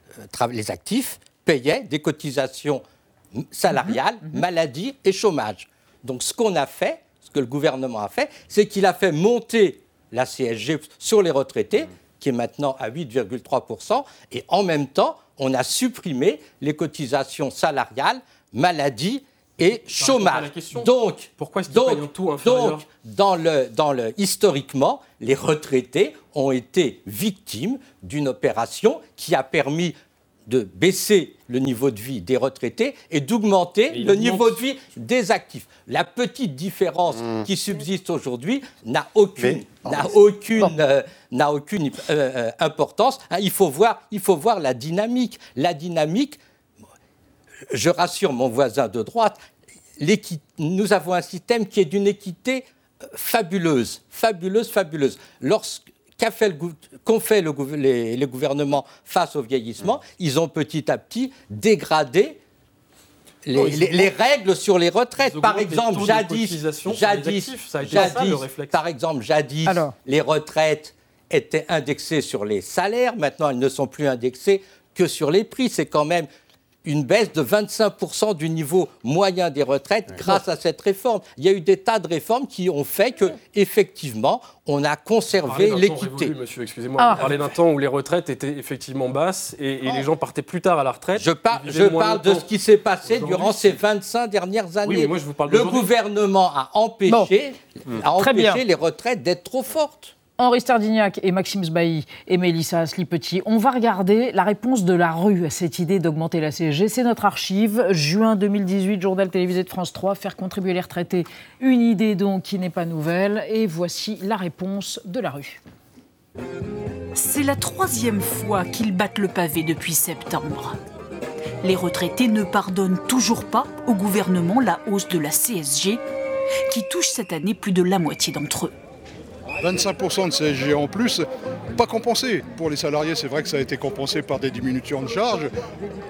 euh, les actifs payaient des cotisations salariales, maladie et chômage. Donc ce qu'on a fait, ce que le gouvernement a fait, c'est qu'il a fait monter la CSG sur les retraités, qui est maintenant à 8,3%, et en même temps, on a supprimé les cotisations salariales, maladie et chômage. Donc, Pourquoi donc, inférieur donc, dans le, dans le, historiquement, les retraités ont été victimes d'une opération qui a permis de baisser le niveau de vie des retraités et d'augmenter le augmente. niveau de vie des actifs. La petite différence qui subsiste aujourd'hui n'a aucune, Mais- n'a aucune, euh, n'a aucune euh, euh, importance. Il, faut voir, il faut voir la dynamique. La dynamique, je rassure mon voisin de droite, nous avons un système qui est d'une équité euh, fabuleuse, fabuleuse, fabuleuse. Lorsque qu'a fait le gou- qu'ont fait le les, les gouvernements face au vieillissement Ils ont petit à petit dégradé les, les règles sur les retraites. Par exemple, jadis, cotisation sur les jadis, actifs. Ça a été ça, le jadis, réflexe. par exemple, jadis, les retraites étaient indexées sur les salaires. Maintenant, elles ne sont plus indexées que sur les prix. C'est quand même une baisse de 25% du niveau moyen des retraites grâce à cette réforme. Il y a eu des tas de réformes qui ont fait que, effectivement, on a conservé l'équité. monsieur, excusez-moi. Ah. Vous parlez d'un temps où les retraites étaient effectivement basses et, et les gens partaient plus tard à la retraite. Je, par- parle de ce qui s'est passé durant ces 25 dernières années. mais moi, je vous parle Le gouvernement a empêché, a Très bien. empêché les retraites d'être trop fortes. Henri Stardignac et Maxime Sbailly et Mélissa Asli-Petit, on va regarder la réponse de la rue à cette idée d'augmenter la CSG. C'est notre archive, juin 2018, journal télévisé de France 3, faire contribuer les retraités. Une idée donc qui n'est pas nouvelle. Et voici la réponse de la rue. C'est la troisième fois qu'ils battent le pavé depuis septembre. Les retraités ne pardonnent toujours pas au gouvernement la hausse de la CSG, qui touche cette année plus de la moitié d'entre eux. 25% de CSG en plus, pas compensé. Pour les salariés, c'est vrai que ça a été compensé par des diminutions de charges.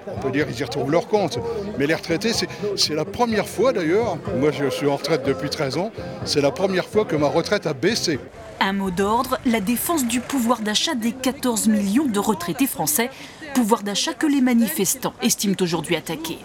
On peut dire qu'ils y retrouvent leur compte. Mais les retraités, c'est- la première fois d'ailleurs, moi je suis en retraite depuis 13 ans, c'est la première fois que ma retraite a baissé. Un mot d'ordre, la défense du pouvoir d'achat des 14 millions de retraités français, pouvoir d'achat que les manifestants estiment aujourd'hui attaqué.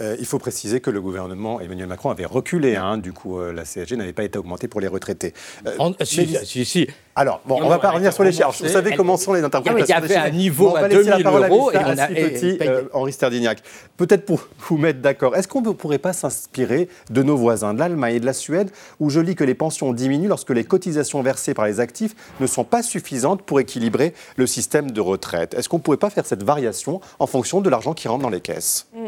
Euh, il faut préciser que le gouvernement Emmanuel Macron avait reculé. hein, du coup, euh, la CSG n'avait pas été augmentée pour les retraités. Euh, En- si, mais- si, si. Alors, bon, Non, on va pas revenir sur les chiffres. remboursée. Vous savez Elle- comment sont les interprétations il y avait un niveau Bon, on à va laisser la 2000 parole à euros Lisa et on a- Petit, euh, Henri Sterdignac. Peut-être pour vous mettre d'accord, est-ce qu'on ne pourrait pas s'inspirer de nos voisins, de l'Allemagne et de la Suède, où je lis que les pensions diminuent lorsque les cotisations versées par les actifs ne sont pas suffisantes pour équilibrer le système de retraite? Est-ce qu'on ne pourrait pas faire cette variation en fonction de l'argent qui rentre dans les caisses? Mm.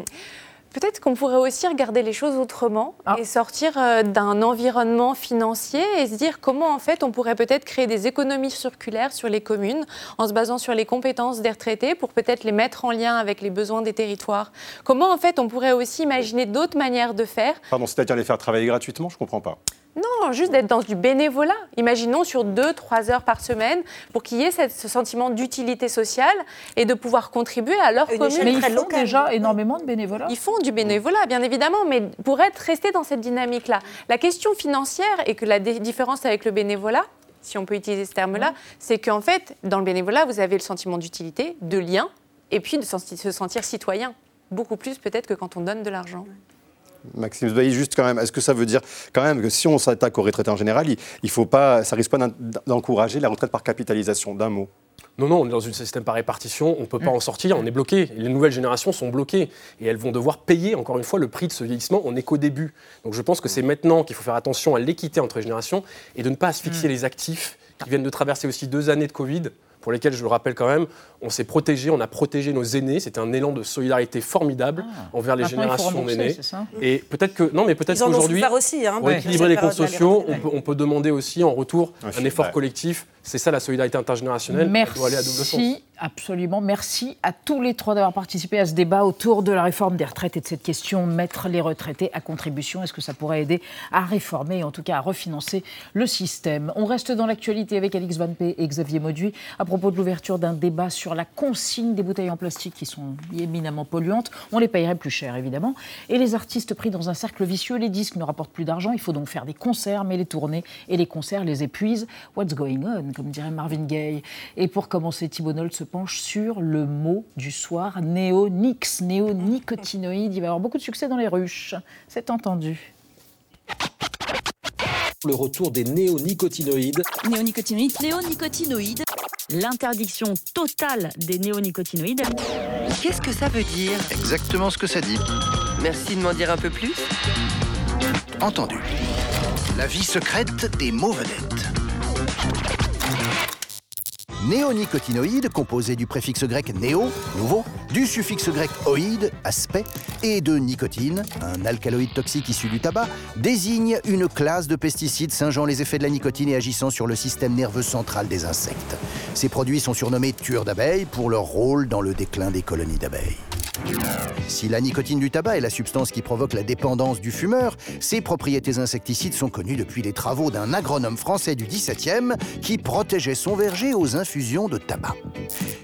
Peut-être qu'on pourrait aussi regarder les choses autrement Ah. et sortir euh, d'un environnement financier et se dire comment en fait on pourrait peut-être créer des économies circulaires sur les communes en se basant sur les compétences des retraités pour peut-être les mettre en lien avec les besoins des territoires. Comment en fait on pourrait aussi imaginer d'autres manières de faire? Pardon, c'est-à-dire les faire travailler gratuitement? Je ne comprends pas. Non, juste d'être dans du bénévolat. Imaginons sur deux, trois heures par semaine pour qu'il y ait cette- ce sentiment d'utilité sociale et de pouvoir contribuer à leur commune. Mais ils font déjà énormément de bénévolat. Ils font du bénévolat, bien évidemment, mais pour être resté dans cette dynamique-là. La question financière et que la différence avec le bénévolat, si on peut utiliser ce terme-là, c'est qu'en fait, dans le bénévolat, vous avez le sentiment d'utilité, de lien, et puis de se sentir citoyen. Beaucoup plus peut-être que quand on donne de l'argent. Maxime Zbaï, juste quand même, est-ce que ça veut dire quand même que si on s'attaque aux retraités en général, il, il faut pas, ça risque pas d'en- d'encourager la retraite par capitalisation D'un mot? Non, non, on est dans un système par répartition, on ne peut pas Mm. en sortir, on est bloqué. Les nouvelles générations sont bloquées et elles vont devoir payer, encore une fois, le prix de ce vieillissement. On n'est qu'au début. Donc je pense que c'est maintenant qu'il faut faire attention à l'équité entre les générations et de ne pas asphyxier Mm. les actifs qui viennent de traverser aussi deux années de Covid. Pour lesquels, je le rappelle quand même, on s'est protégé, on a protégé nos aînés. C'était un élan de solidarité formidable Ah. envers les Maintenant, générations ça Et peut-être que non, mais peut-être qu'aujourd'hui, aussi, hein, pour ouais. équilibrer les comptes sociaux, on peut, on peut demander aussi en retour un, film, effort ouais. collectif. C'est ça la solidarité intergénérationnelle. Elle doit aller à double sens. Merci, absolument. Merci à tous les trois d'avoir participé à ce débat autour de la réforme des retraites et de cette question mettre les retraités à contribution. Est-ce que ça pourrait aider à réformer et en tout cas à refinancer le système? On reste dans l'actualité avec Alix Van P et Xavier Mauduit à propos de l'ouverture d'un débat sur la consigne des bouteilles en plastique qui sont éminemment polluantes. On les payerait plus cher évidemment. Et les artistes pris dans un cercle vicieux, les disques ne rapportent plus d'argent. Il faut donc faire des concerts, mais les tournées et les concerts les épuisent. What's going on, comme dirait Marvin Gaye. Et pour commencer, Thibault Nolte se penche sur le mot du soir, néonix, néonicotinoïde. Il va y avoir beaucoup de succès dans les ruches. C'est entendu. Le retour des néonicotinoïdes. Néonicotinoïdes. Néonicotinoïdes. L'interdiction totale des néonicotinoïdes. Qu'est-ce que ça veut dire Exactement ce que ça dit. Merci de m'en dire un peu plus. Entendu. La vie secrète des mots vedettes. Néonicotinoïdes, composé du préfixe grec néo, nouveau, du suffixe grec oïde, aspect, et de nicotine, un alcaloïde toxique issu du tabac, désigne une classe de pesticides singeant les effets de la nicotine et agissant sur le système nerveux central des insectes. Ces produits sont surnommés tueurs d'abeilles pour leur rôle dans le déclin des colonies d'abeilles. Si la nicotine du tabac est la substance qui provoque la dépendance du fumeur, ses propriétés insecticides sont connues depuis les travaux d'un agronome français du XVIIe qui protégeait son verger aux infusions de tabac.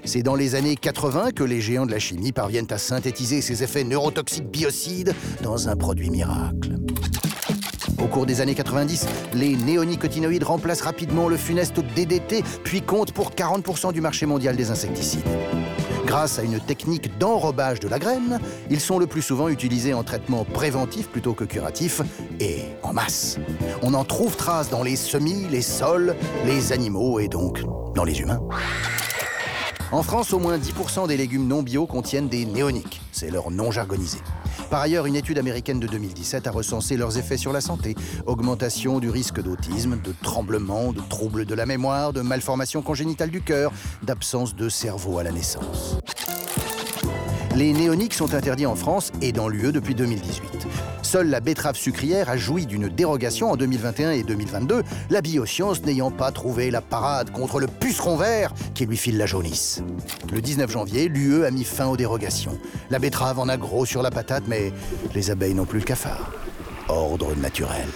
C'est dans les années 80 que les géants de la chimie parviennent à synthétiser ces effets neurotoxiques biocides dans un produit miracle. Au cours des années 90, les néonicotinoïdes remplacent rapidement le funeste DDT, puis comptent pour 40% du marché mondial des insecticides. Grâce à une technique d'enrobage de la graine, ils sont le plus souvent utilisés en traitement préventif plutôt que curatif et en masse. On en trouve trace dans les semis, les sols, les animaux et donc dans les humains. En France, au moins 10% des légumes non bio contiennent des néoniques. C'est leur nom jargonisé. Par ailleurs, une étude américaine de 2017 a recensé leurs effets sur la santé. Augmentation du risque d'autisme, de tremblement, de troubles de la mémoire, de malformations congénitales du cœur, d'absence de cerveau à la naissance. Les néoniques sont interdits en France et dans l'UE depuis 2018. Seule la betterave sucrière a joui d'une dérogation en 2021 et 2022, la bioscience n'ayant pas trouvé la parade contre le puceron vert qui lui file la jaunisse. Le 19 janvier, l'UE a mis fin aux dérogations. La betterave en a gros sur la patate, mais les abeilles n'ont plus le cafard. Ordre naturel.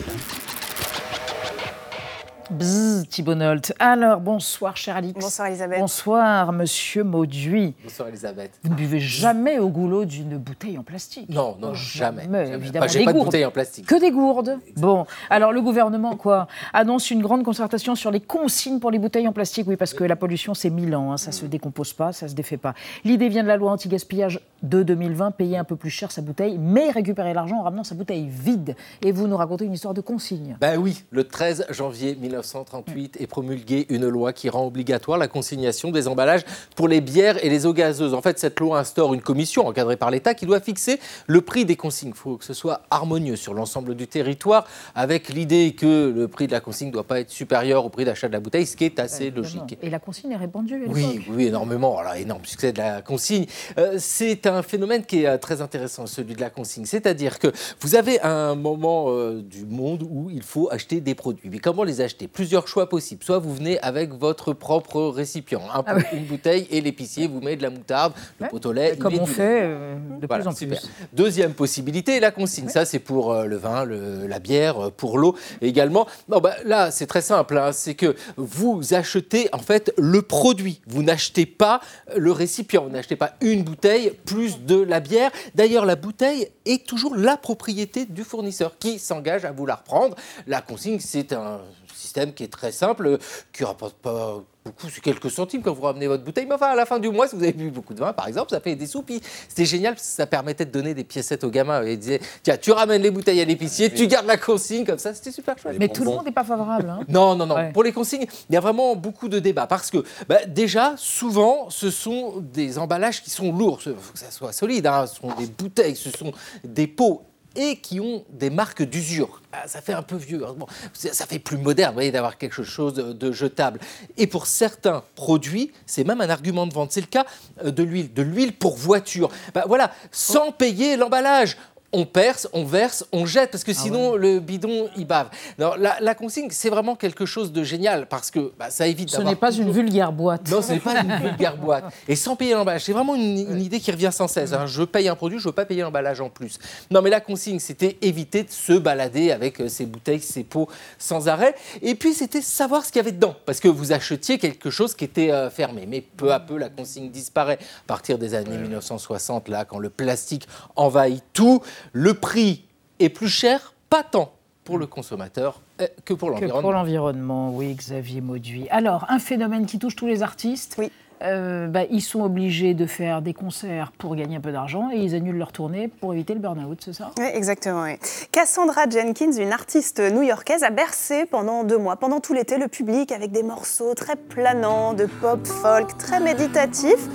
Bzzz, Thibault Nolte. Alors, bonsoir, cher Alix. Bonsoir, Elisabeth. Bonsoir, monsieur Mauduit. Bonsoir Elisabeth. Vous ne buvez jamais au goulot d'une bouteille en plastique Non, non, jamais. jamais. évidemment. Enfin, J'ai Des pas de gourdes. bouteille en plastique. Que des gourdes. Bon, alors le gouvernement, quoi, annonce une grande concertation sur les consignes pour les bouteilles en plastique. Oui, parce que la pollution, c'est mille ans. hein, ça se décompose pas, ça se défait pas. L'idée vient de la loi anti-gaspillage de 2020, payer un peu plus cher sa bouteille, mais récupérer l'argent en ramenant sa bouteille vide. Et vous nous racontez une histoire de consigne. Ben oui, le 13 janvier 1938 est promulguée une loi qui rend obligatoire la consignation des emballages pour les bières et les eaux gazeuses. En fait, cette loi instaure une commission encadrée par l'État qui doit fixer le prix des consignes. Il faut que ce soit harmonieux sur l'ensemble du territoire, avec l'idée que le prix de la consigne ne doit pas être supérieur au prix d'achat de la bouteille, ce qui est assez Évidemment. logique. Et la consigne est répandue Oui, oui, énormément. Alors, énorme succès de la consigne. Euh, c'est un phénomène qui est euh, très intéressant, celui de la consigne. C'est-à-dire que vous avez un moment euh, du monde où il faut acheter des produits. Mais comment les acheter? Plusieurs choix possibles. Soit vous venez avec votre propre récipient, un Ah une bouteille, et l'épicier vous met de la moutarde, le pot au lait. Comme on fait euh, de Voilà, plus en super. plus. Deuxième possibilité, la consigne. Ça, c'est pour euh, le vin, le- la bière, euh, pour l'eau également. Non, bah, là, c'est très simple. hein. C'est que vous achetez en fait le produit. Vous n'achetez pas le récipient. Vous n'achetez pas une bouteille plus de la bière. D'ailleurs, la bouteille est toujours la propriété du fournisseur qui s'engage à vous la reprendre. La consigne, c'est un système qui est très simple, qui rapporte pas beaucoup, c'est quelques centimes quand vous ramenez votre bouteille. Mais enfin, à la fin du mois, si vous avez bu beaucoup de vin, par exemple, ça fait des sous. Puis C'était génial parce que ça permettait de donner des piécettes aux gamins. Et ils disaient, tiens, tu ramènes les bouteilles à l'épicier, tu gardes la consigne, comme ça, c'était super chouette. Mais tout le monde n'est pas favorable. hein. Non, non, non. Ouais. Pour les consignes, il y a vraiment beaucoup de débats parce que bah, déjà, souvent, ce sont des emballages qui sont lourds. Il faut que ça soit solide. hein. Ce sont des bouteilles, ce sont des pots et qui ont des marques d'usure. Ah, ça fait un peu vieux, hein. Bon, ça fait plus moderne, vous voyez, d'avoir quelque chose de jetable. Et pour certains produits, c'est même un argument de vente. C'est le cas euh, de l'huile, de l'huile pour voiture. Bah, voilà, sans payer l'emballage on perce, on verse, on jette, parce que ah sinon le bidon il bave. Alors, la, consigne, c'est vraiment quelque chose de génial parce que bah, ça évite. Ce n'est pas une vulgaire boîte. Non, ce n'est pas une vulgaire boîte. Et sans payer l'emballage, c'est vraiment une, idée qui revient sans cesse. Hein. Je paye un produit, je ne veux pas payer l'emballage en plus. Non, mais la consigne, c'était éviter de se balader avec ces euh, bouteilles, ces pots sans arrêt. Et puis c'était savoir ce qu'il y avait dedans, parce que vous achetiez quelque chose qui était euh, fermé. Mais peu à peu, la consigne disparaît. À partir des années 1960, là, quand le plastique envahit tout le prix est plus cher, pas tant pour le consommateur euh, que pour l'environnement. pour l'environnement, oui, Xavier Mauduit. Alors, un phénomène qui touche tous les artistes. Oui. Euh, bah, ils sont obligés de faire des concerts pour gagner un peu d'argent et ils annulent leur tournée pour éviter le burn-out, c'est ça? Oui, exactement. Cassandra Jenkins, une artiste new-yorkaise, a bercé pendant deux mois, pendant tout l'été, le public avec des morceaux très planants, de pop, folk, très méditatifs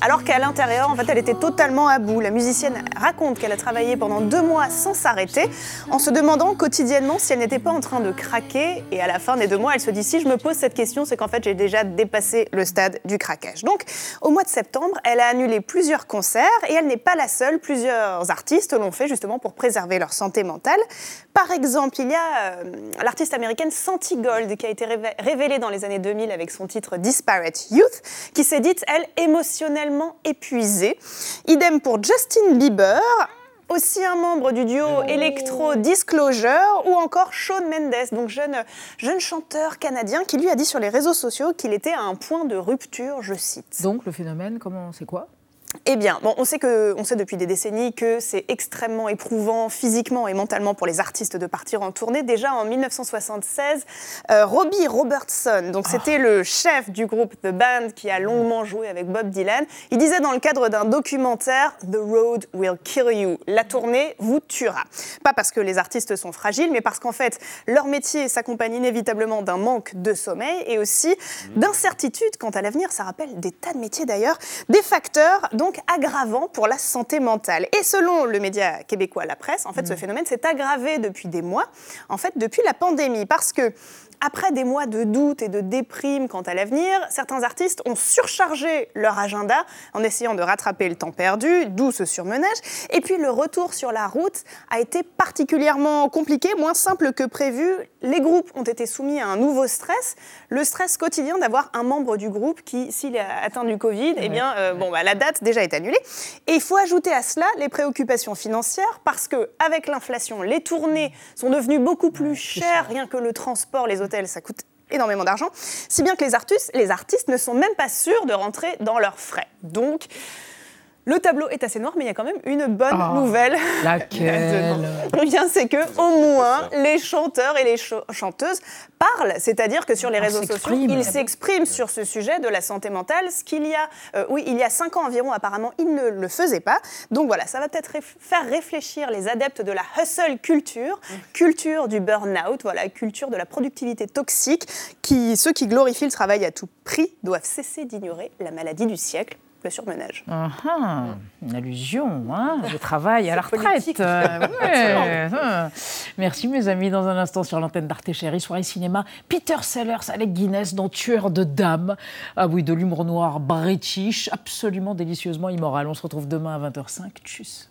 alors qu'à l'intérieur, en fait, elle était totalement à bout. La musicienne raconte qu'elle a travaillé pendant deux mois sans s'arrêter, en se demandant quotidiennement si elle n'était pas en train de craquer. Et à la fin des deux mois, elle se dit si je me pose cette question, c'est qu'en fait, j'ai déjà dépassé le stade du craquage. Donc, au mois de septembre, elle a annulé plusieurs concerts et elle n'est pas la seule. Plusieurs artistes l'ont fait justement pour préserver leur santé mentale. Par exemple, il y a euh, l'artiste américaine Santi Gold qui a été révélée dans les années 2000 avec son titre Disparate Youth, qui s'est dite, elle, émotionnellement épuisé. Idem pour Justin Bieber, aussi un membre du duo oh. Electro Disclosure ou encore Shawn Mendes, donc jeune, jeune chanteur canadien qui lui a dit sur les réseaux sociaux qu'il était à un point de rupture, je cite. Donc le phénomène, comment c'est quoi? Eh bien, bon, on, sait que, on sait depuis des décennies que c'est extrêmement éprouvant physiquement et mentalement pour les artistes de partir en tournée. Déjà en 1976, euh, Robbie Robertson, donc ah. c'était le chef du groupe The Band qui a longuement joué avec Bob Dylan, il disait dans le cadre d'un documentaire The Road Will Kill You, la tournée vous tuera. Pas parce que les artistes sont fragiles, mais parce qu'en fait leur métier s'accompagne inévitablement d'un manque de sommeil et aussi d'incertitude quant à l'avenir. Ça rappelle des tas de métiers d'ailleurs, des facteurs donc aggravant pour la santé mentale. Et selon le média québécois La Presse, en fait, ce mmh. phénomène s'est aggravé depuis des mois, en fait, depuis la pandémie, parce que après des mois de doute et de déprime quant à l'avenir, certains artistes ont surchargé leur agenda en essayant de rattraper le temps perdu, d'où ce surmenage. Et puis le retour sur la route a été particulièrement compliqué, moins simple que prévu. Les groupes ont été soumis à un nouveau stress, le stress quotidien d'avoir un membre du groupe qui, s'il est atteint du Covid, eh bien, euh, bon, bah, la date déjà est annulée. Et il faut ajouter à cela les préoccupations financières parce que avec l'inflation, les tournées sont devenues beaucoup plus chères, rien que le transport, les hôtels ça coûte énormément d'argent, si bien que les artistes, les artistes ne sont même pas sûrs de rentrer dans leurs frais. Donc, le tableau est assez noir, mais il y a quand même une bonne ah, nouvelle. Laquelle eh bien, c'est que au moins les chanteurs et les chanteuses parlent, c'est-à-dire que sur les réseaux sociaux, ils s'expriment sur ce sujet de la santé mentale, ce qu'il y a, euh, oui, il y a cinq ans environ, apparemment, ils ne le faisaient pas. Donc voilà, ça va peut-être faire réfléchir les adeptes de la hustle culture, culture du burn-out, voilà, culture de la productivité toxique, qui ceux qui glorifient le travail à tout prix doivent cesser d'ignorer la maladie du siècle le surmenage. Ah, ah, une allusion, hein, le travail à la retraite. Hein. Merci mes amis, dans un instant sur l'antenne d'Arte Chérie, soirée cinéma, Peter Sellers, Alec Guinness dans Tueur de dames. Ah oui, de l'humour noir british, absolument délicieusement immoral. On se retrouve demain à 20h05. Tchuss.